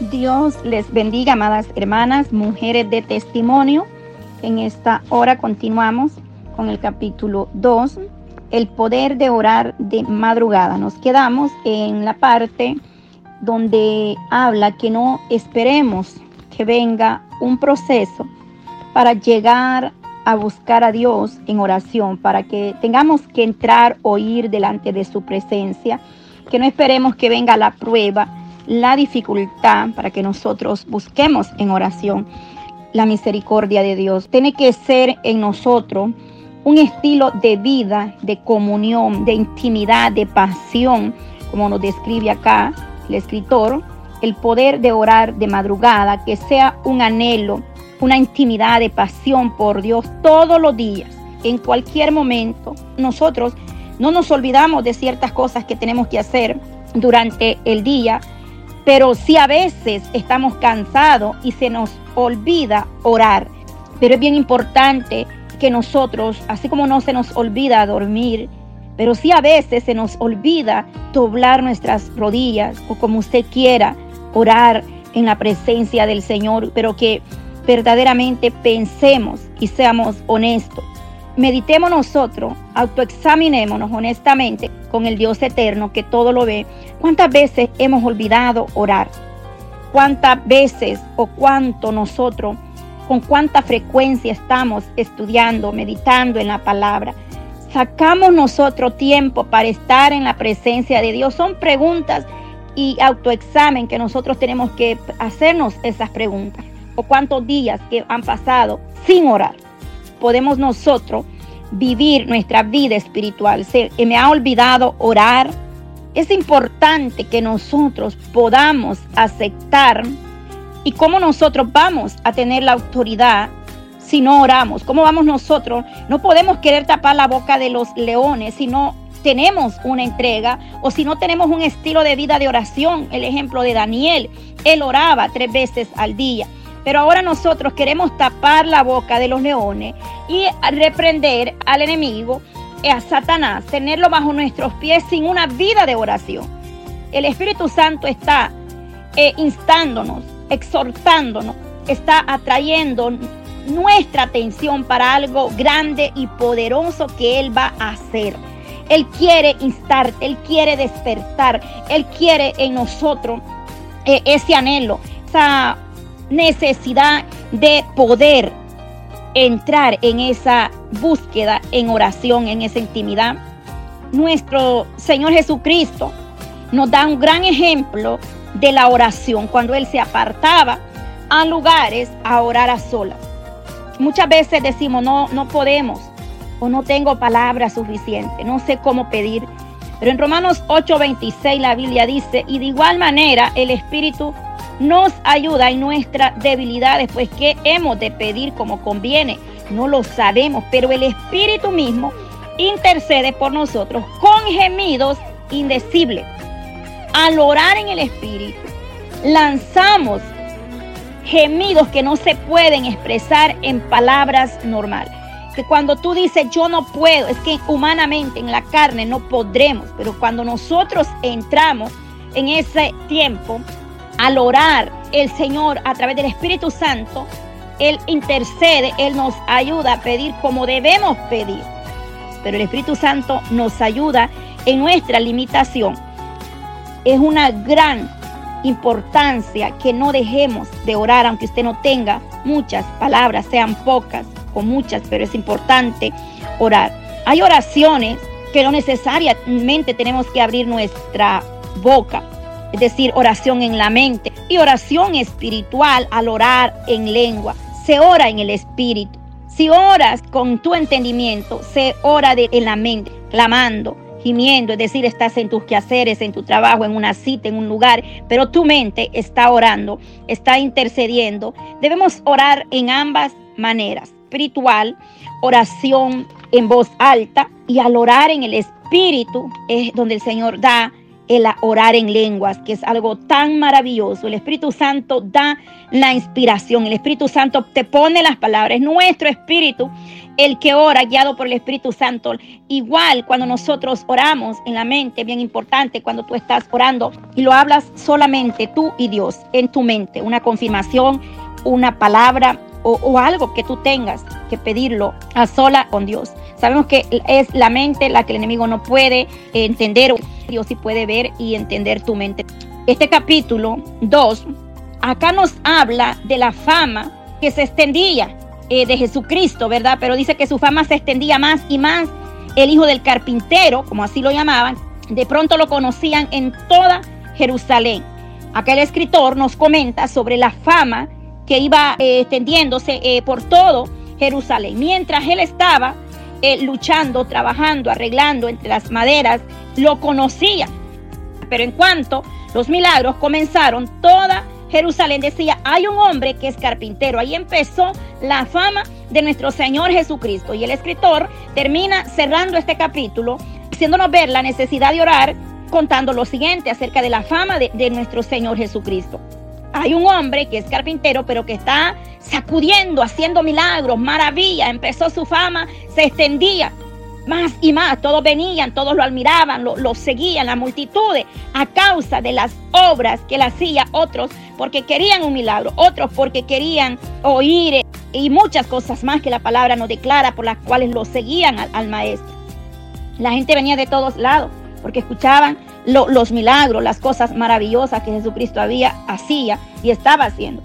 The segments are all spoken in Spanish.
Dios les bendiga, amadas hermanas, mujeres de testimonio. En esta hora continuamos con el capítulo 2, el poder de orar de madrugada. Nos quedamos en la parte donde habla que no esperemos que venga un proceso para llegar a buscar a Dios en oración, para que tengamos que entrar o ir delante de su presencia, que no esperemos que venga la prueba la dificultad para que nosotros busquemos en oración la misericordia de Dios. Tiene que ser en nosotros un estilo de vida, de comunión, de intimidad, de pasión, como nos describe acá el escritor, el poder de orar de madrugada, que sea un anhelo, una intimidad de pasión por Dios todos los días, en cualquier momento. Nosotros no nos olvidamos de ciertas cosas que tenemos que hacer durante el día, pero sí a veces estamos cansados y se nos olvida orar. Pero es bien importante que nosotros, así como no se nos olvida dormir, pero sí a veces se nos olvida doblar nuestras rodillas o como usted quiera, orar en la presencia del Señor, pero que verdaderamente pensemos y seamos honestos meditemos nosotros, autoexaminémonos honestamente con el Dios eterno que todo lo ve. ¿Cuántas veces hemos olvidado orar? ¿Cuántas veces o cuánto nosotros, con cuánta frecuencia estamos estudiando, meditando en la palabra? ¿Sacamos nosotros tiempo para estar en la presencia de Dios? Son preguntas y autoexamen que nosotros tenemos que hacernos esas preguntas. ¿O cuántos días que han pasado sin orar? Podemos nosotros vivir nuestra vida espiritual. Se me ha olvidado orar. Es importante que nosotros podamos aceptar y cómo nosotros vamos a tener la autoridad si no oramos. ¿Cómo vamos nosotros? No podemos querer tapar la boca de los leones si no tenemos una entrega o si no tenemos un estilo de vida de oración. El ejemplo de Daniel, él oraba tres veces al día. Pero ahora nosotros queremos tapar la boca de los leones y reprender al enemigo, eh, a Satanás, tenerlo bajo nuestros pies sin una vida de oración. El Espíritu Santo está eh, instándonos, exhortándonos, está atrayendo nuestra atención para algo grande y poderoso que Él va a hacer. Él quiere instar, Él quiere despertar, Él quiere en nosotros eh, ese anhelo, esa necesidad de poder entrar en esa búsqueda, en oración, en esa intimidad. Nuestro Señor Jesucristo nos da un gran ejemplo de la oración cuando Él se apartaba a lugares a orar a solas. Muchas veces decimos, no, no podemos o no tengo palabras suficientes, no sé cómo pedir. Pero en Romanos 8:26 la Biblia dice, y de igual manera el Espíritu nos ayuda en nuestras debilidades, pues que hemos de pedir como conviene. No lo sabemos, pero el Espíritu mismo intercede por nosotros con gemidos indecibles. Al orar en el Espíritu, lanzamos gemidos que no se pueden expresar en palabras normales. Que cuando tú dices yo no puedo, es que humanamente en la carne no podremos, pero cuando nosotros entramos en ese tiempo al orar el Señor a través del Espíritu Santo, Él intercede, Él nos ayuda a pedir como debemos pedir. Pero el Espíritu Santo nos ayuda en nuestra limitación. Es una gran importancia que no dejemos de orar, aunque usted no tenga muchas palabras, sean pocas o muchas, pero es importante orar. Hay oraciones que no necesariamente tenemos que abrir nuestra boca es decir, oración en la mente y oración espiritual al orar en lengua. Se ora en el espíritu. Si oras con tu entendimiento, se ora de, en la mente, clamando, gimiendo, es decir, estás en tus quehaceres, en tu trabajo, en una cita, en un lugar, pero tu mente está orando, está intercediendo. Debemos orar en ambas maneras, espiritual, oración en voz alta y al orar en el espíritu es donde el Señor da el orar en lenguas, que es algo tan maravilloso. El Espíritu Santo da la inspiración, el Espíritu Santo te pone las palabras, es nuestro espíritu el que ora guiado por el Espíritu Santo. Igual cuando nosotros oramos en la mente, bien importante, cuando tú estás orando y lo hablas solamente tú y Dios en tu mente, una confirmación, una palabra o, algo que tú tengas que pedirlo a sola con Dios. Sabemos que es la mente la que el enemigo no puede entender, Dios sí puede ver y entender tu mente. Este capítulo 2, acá nos habla de la fama que se extendía eh, de Jesucristo, ¿verdad? Pero dice que su fama se extendía más y más. El hijo del carpintero, como así lo llamaban, de pronto lo conocían en toda Jerusalén. Aquel escritor nos comenta sobre la fama que iba eh, extendiéndose eh, por todo Jerusalén. Mientras él estaba luchando, trabajando, arreglando entre las maderas, lo conocían. Pero en cuanto los milagros comenzaron, toda Jerusalén decía, hay un hombre que es carpintero. Ahí empezó la fama de nuestro Señor Jesucristo. Y el escritor termina cerrando este capítulo, haciéndonos ver la necesidad de orar, contando lo siguiente acerca de la fama de, de nuestro Señor Jesucristo. Hay un hombre que es carpintero, pero que está sacudiendo, haciendo milagros, maravillas. Empezó su fama, se extendía más y más. Todos venían, todos lo admiraban, lo, seguían, las multitudes, a causa de las obras que él hacía, otros porque querían un milagro, otros porque querían oír eh, y muchas cosas más que la palabra nos declara por las cuales lo seguían al, maestro. La gente venía de todos lados porque escuchaban los milagros, las cosas maravillosas que Jesucristo había, hacía y estaba haciendo.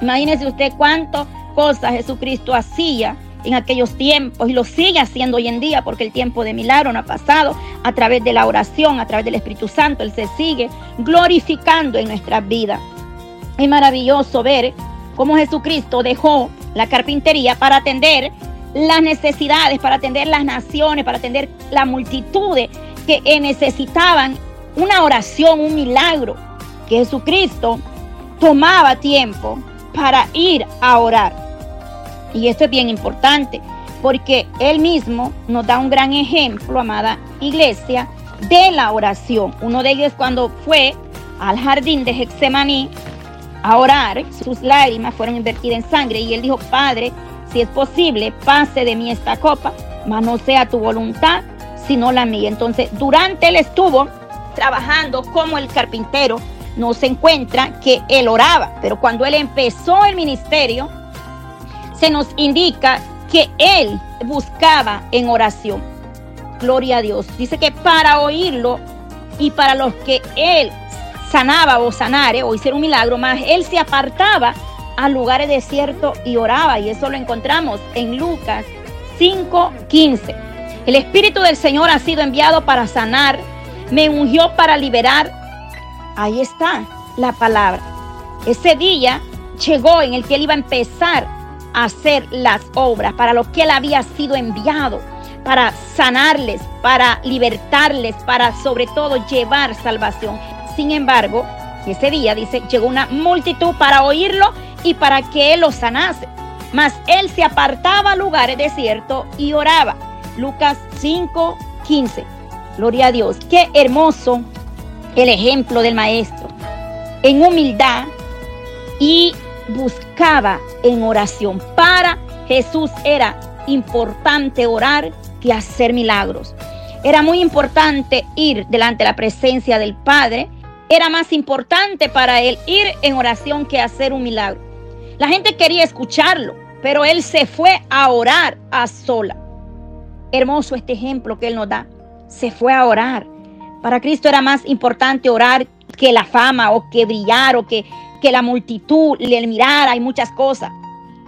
Imagínese usted cuántas cosas Jesucristo hacía en aquellos tiempos y lo sigue haciendo hoy en día porque el tiempo de milagro no ha pasado a través de la oración, a través del Espíritu Santo, Él se sigue glorificando en nuestras vidas. Es maravilloso ver cómo Jesucristo dejó la carpintería para atender las necesidades, para atender las naciones, para atender las multitudes que necesitaban una oración, un milagro, que Jesucristo tomaba tiempo para ir a orar. Y esto es bien importante porque Él mismo nos da un gran ejemplo, amada iglesia, de la oración. Uno de ellos cuando fue al jardín de Hexemaní a orar, sus lágrimas fueron invertidas en sangre y él dijo, Padre, si es posible, pase de mí esta copa, mas no sea tu voluntad, sino la mía. Entonces, durante él estuvo trabajando como el carpintero, no se encuentra que él oraba, pero cuando él empezó el ministerio, se nos indica que él buscaba en oración. Gloria a Dios. Dice que para oírlo y para los que él sanaba o sanare o hiciera un milagro más, él se apartaba a lugares desiertos y oraba. Y eso lo encontramos en Lucas 5:15. El Espíritu del Señor ha sido enviado para sanar, me ungió para liberar. Ahí está la palabra. Ese día llegó en el que él iba a empezar hacer las obras para lo que él había sido enviado, para sanarles, para libertarles, para sobre todo llevar salvación. Sin embargo, ese día dice, llegó una multitud para oírlo y para que él lo sanase. Mas él se apartaba a lugares desiertos y oraba. Lucas 5, 15. Gloria a Dios. Qué hermoso el ejemplo del maestro. En humildad y buscaba en oración. Para Jesús era importante orar que hacer milagros. Era muy importante ir delante de la presencia del Padre. Era más importante para él ir en oración que hacer un milagro. La gente quería escucharlo, pero él se fue a orar a sola. Hermoso este ejemplo que él nos da. Se fue a orar. Para Cristo era más importante orar que la fama o que brillar o que que la multitud le mirara y muchas cosas.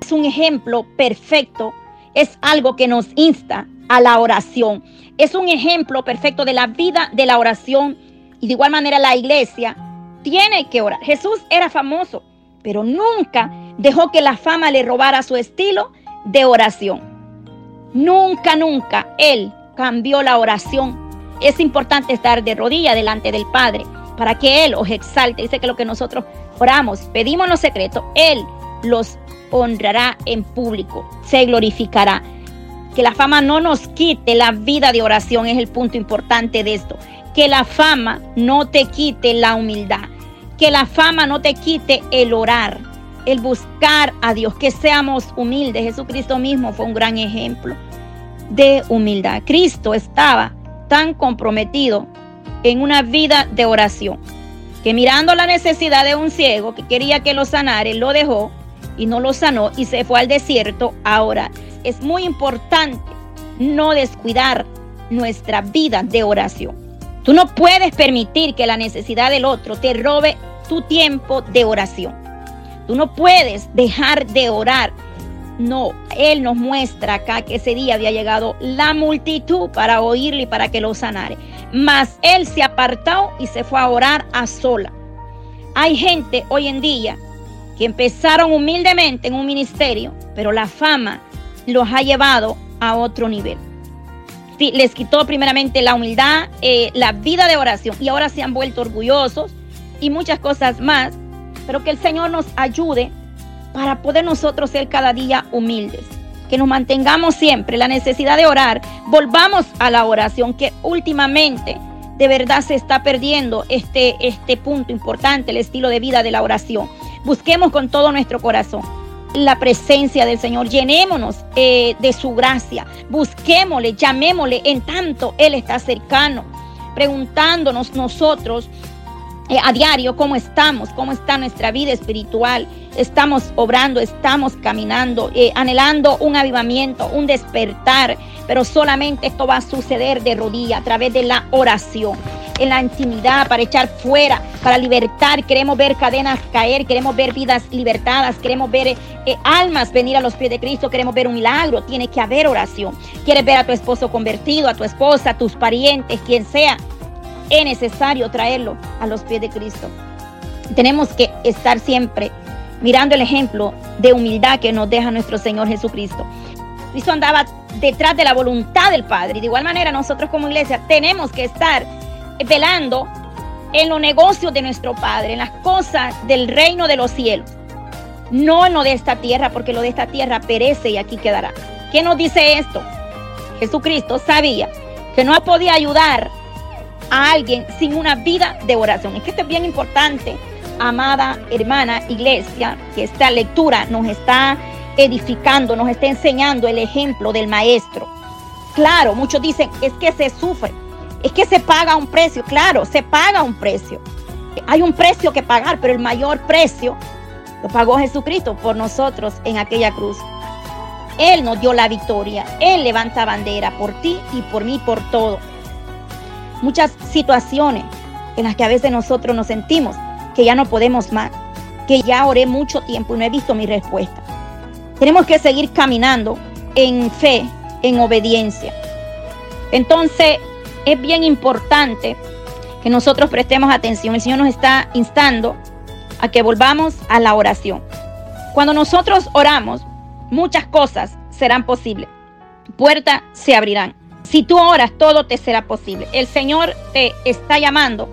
Es un ejemplo perfecto, es algo que nos insta a la oración. Es un ejemplo perfecto de la vida de la oración y de igual manera la iglesia tiene que orar. Jesús era famoso, pero nunca dejó que la fama le robara su estilo de oración. Nunca, nunca él cambió la oración. Es importante estar de rodilla delante del Padre para que Él os exalte. Dice que lo que nosotros oramos, pedimos los secretos, Él los honrará en público, se glorificará. Que la fama no nos quite la vida de oración es el punto importante de esto. que la fama no te quite la humildad, que la fama no te quite el orar, el buscar a Dios, que seamos humildes. Jesucristo mismo fue un gran ejemplo de humildad. Cristo estaba tan comprometido en una vida de oración que mirando la necesidad de un ciego que quería que lo sanara, lo dejó y no lo sanó y se fue al desierto ahora. Es muy importante no descuidar nuestra vida de oración. Tú no puedes permitir que la necesidad del otro te robe tu tiempo de oración. Tú no puedes dejar de orar. No, Él nos muestra acá que ese día había llegado la multitud para oírle y para que lo sanare. Mas Él se apartó y se fue a orar a sola. Hay gente hoy en día que empezaron humildemente en un ministerio, pero la fama los ha llevado a otro nivel. Les quitó primeramente la humildad, eh, la vida de oración y ahora se han vuelto orgullosos y muchas cosas más, pero que el Señor nos ayude para poder nosotros ser cada día humildes, que nos mantengamos siempre la necesidad de orar, volvamos a la oración que últimamente de verdad se está perdiendo este, este punto importante, el estilo de vida de la oración. Busquemos con todo nuestro corazón la presencia del Señor, llenémonos eh, de su gracia, busquémosle, llamémosle en tanto Él está cercano, preguntándonos nosotros a diario cómo estamos, cómo está nuestra vida espiritual. Estamos obrando, estamos caminando, eh, anhelando un avivamiento, un despertar, pero solamente esto va a suceder de rodillas a través de la oración, en la intimidad, para echar fuera, para libertar. Queremos ver cadenas caer, queremos ver vidas libertadas, queremos ver eh, almas venir a los pies de Cristo, queremos ver un milagro. Tiene que haber oración. Quieres ver a tu esposo convertido, a tu esposa, a tus parientes, quien sea es necesario traerlo a los pies de Cristo. Tenemos que estar siempre mirando el ejemplo de humildad que nos deja nuestro Señor Jesucristo. Cristo andaba detrás de la voluntad del Padre de igual manera nosotros como iglesia tenemos que estar velando en los negocios de nuestro Padre, en las cosas del reino de los cielos, no en lo de esta tierra, porque lo de esta tierra perece y aquí quedará. ¿Qué nos dice esto? Jesucristo sabía que no podía ayudar a alguien sin una vida de oración. Es que esto es bien importante, amada hermana iglesia, que esta lectura nos está edificando, nos está enseñando el ejemplo del maestro. Claro, muchos dicen, es que se sufre, es que se paga un precio. Claro, se paga un precio. Hay un precio que pagar, pero el mayor precio lo pagó Jesucristo por nosotros en aquella cruz. Él nos dio la victoria. Él levanta bandera por ti y por mí, por todo muchas situaciones en las que a veces nosotros nos sentimos que ya no podemos más, que ya oré mucho tiempo y no he visto mi respuesta. Tenemos que seguir caminando en fe, en obediencia. Entonces, es bien importante que nosotros prestemos atención. El Señor nos está instando a que volvamos a la oración. Cuando nosotros oramos, muchas cosas serán posibles. Puertas se abrirán. Si tú oras, todo te será posible. El Señor te está llamando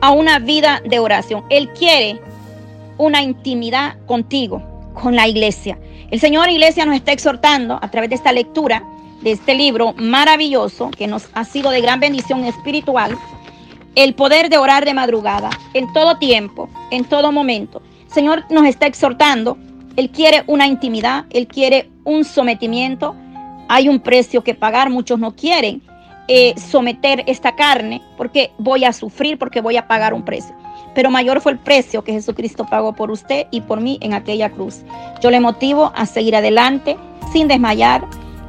a una vida de oración. Él quiere una intimidad contigo, con la iglesia. El Señor Iglesia nos está exhortando a través de esta lectura de este libro maravilloso que nos ha sido de gran bendición espiritual, el poder de orar de madrugada, en todo tiempo, en todo momento. Señor nos está exhortando, Él quiere una intimidad, Él quiere un sometimiento, hay un precio que pagar, muchos no quieren eh, someter esta carne porque voy a sufrir, porque voy a pagar un precio. Pero mayor fue el precio que Jesucristo pagó por usted y por mí en aquella cruz. Yo le motivo a seguir adelante sin desmayar,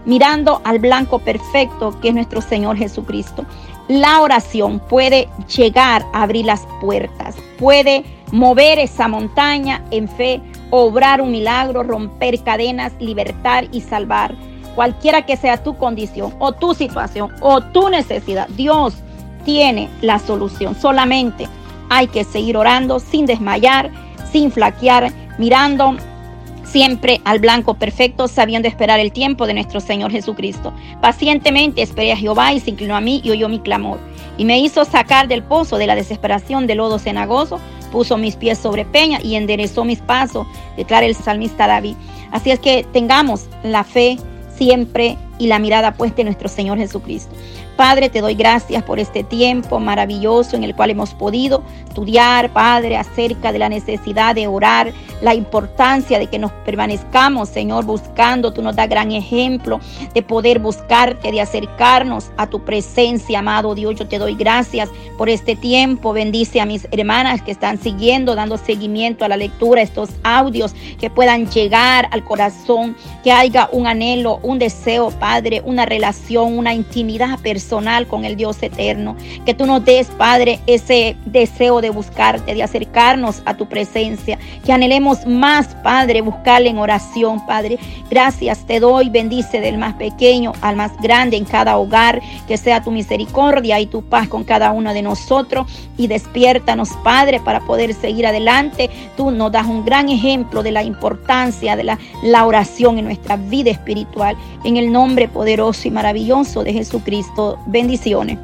mirando al blanco perfecto que es nuestro Señor Jesucristo. La oración puede llegar a abrir las puertas, puede mover esa montaña en fe, obrar un milagro, romper cadenas, libertar y salvar cualquiera que sea tu condición o tu situación o tu necesidad, Dios tiene la solución. Solamente hay que seguir orando sin desmayar, sin flaquear, mirando siempre al blanco perfecto, sabiendo esperar el tiempo de nuestro Señor Jesucristo. Pacientemente esperé a Jehová y se inclinó a mí y oyó mi clamor. Y me hizo sacar del pozo de la desesperación de lodo cenagoso, puso mis pies sobre peña y enderezó mis pasos, declara el salmista David. Así es que tengamos la fe siempre y la mirada puesta en nuestro Señor Jesucristo. Padre, te doy gracias por este tiempo maravilloso en el cual hemos podido estudiar, Padre, acerca de la necesidad de orar, la importancia de que nos permanezcamos, Señor, buscando. Tú nos das gran ejemplo de poder buscarte, de acercarnos a tu presencia, amado Dios. Yo te doy gracias por este tiempo. Bendice a mis hermanas que están siguiendo, dando seguimiento a la lectura, estos audios que puedan llegar al corazón, que haya un anhelo, un deseo, Padre, una relación, una intimidad con el Dios eterno. Que tú nos des, Padre, ese deseo de buscarte, de acercarnos a tu presencia. Que anhelemos más, Padre, buscarle en oración, Padre. Gracias te doy, bendice del más pequeño al más grande en cada hogar. Que sea tu misericordia y tu paz con cada uno de nosotros. Y despiértanos, Padre, para poder seguir adelante. Tú nos das un gran ejemplo de la importancia de la, la oración en nuestra vida espiritual. En el nombre poderoso y maravilloso de Jesucristo Bendiciones.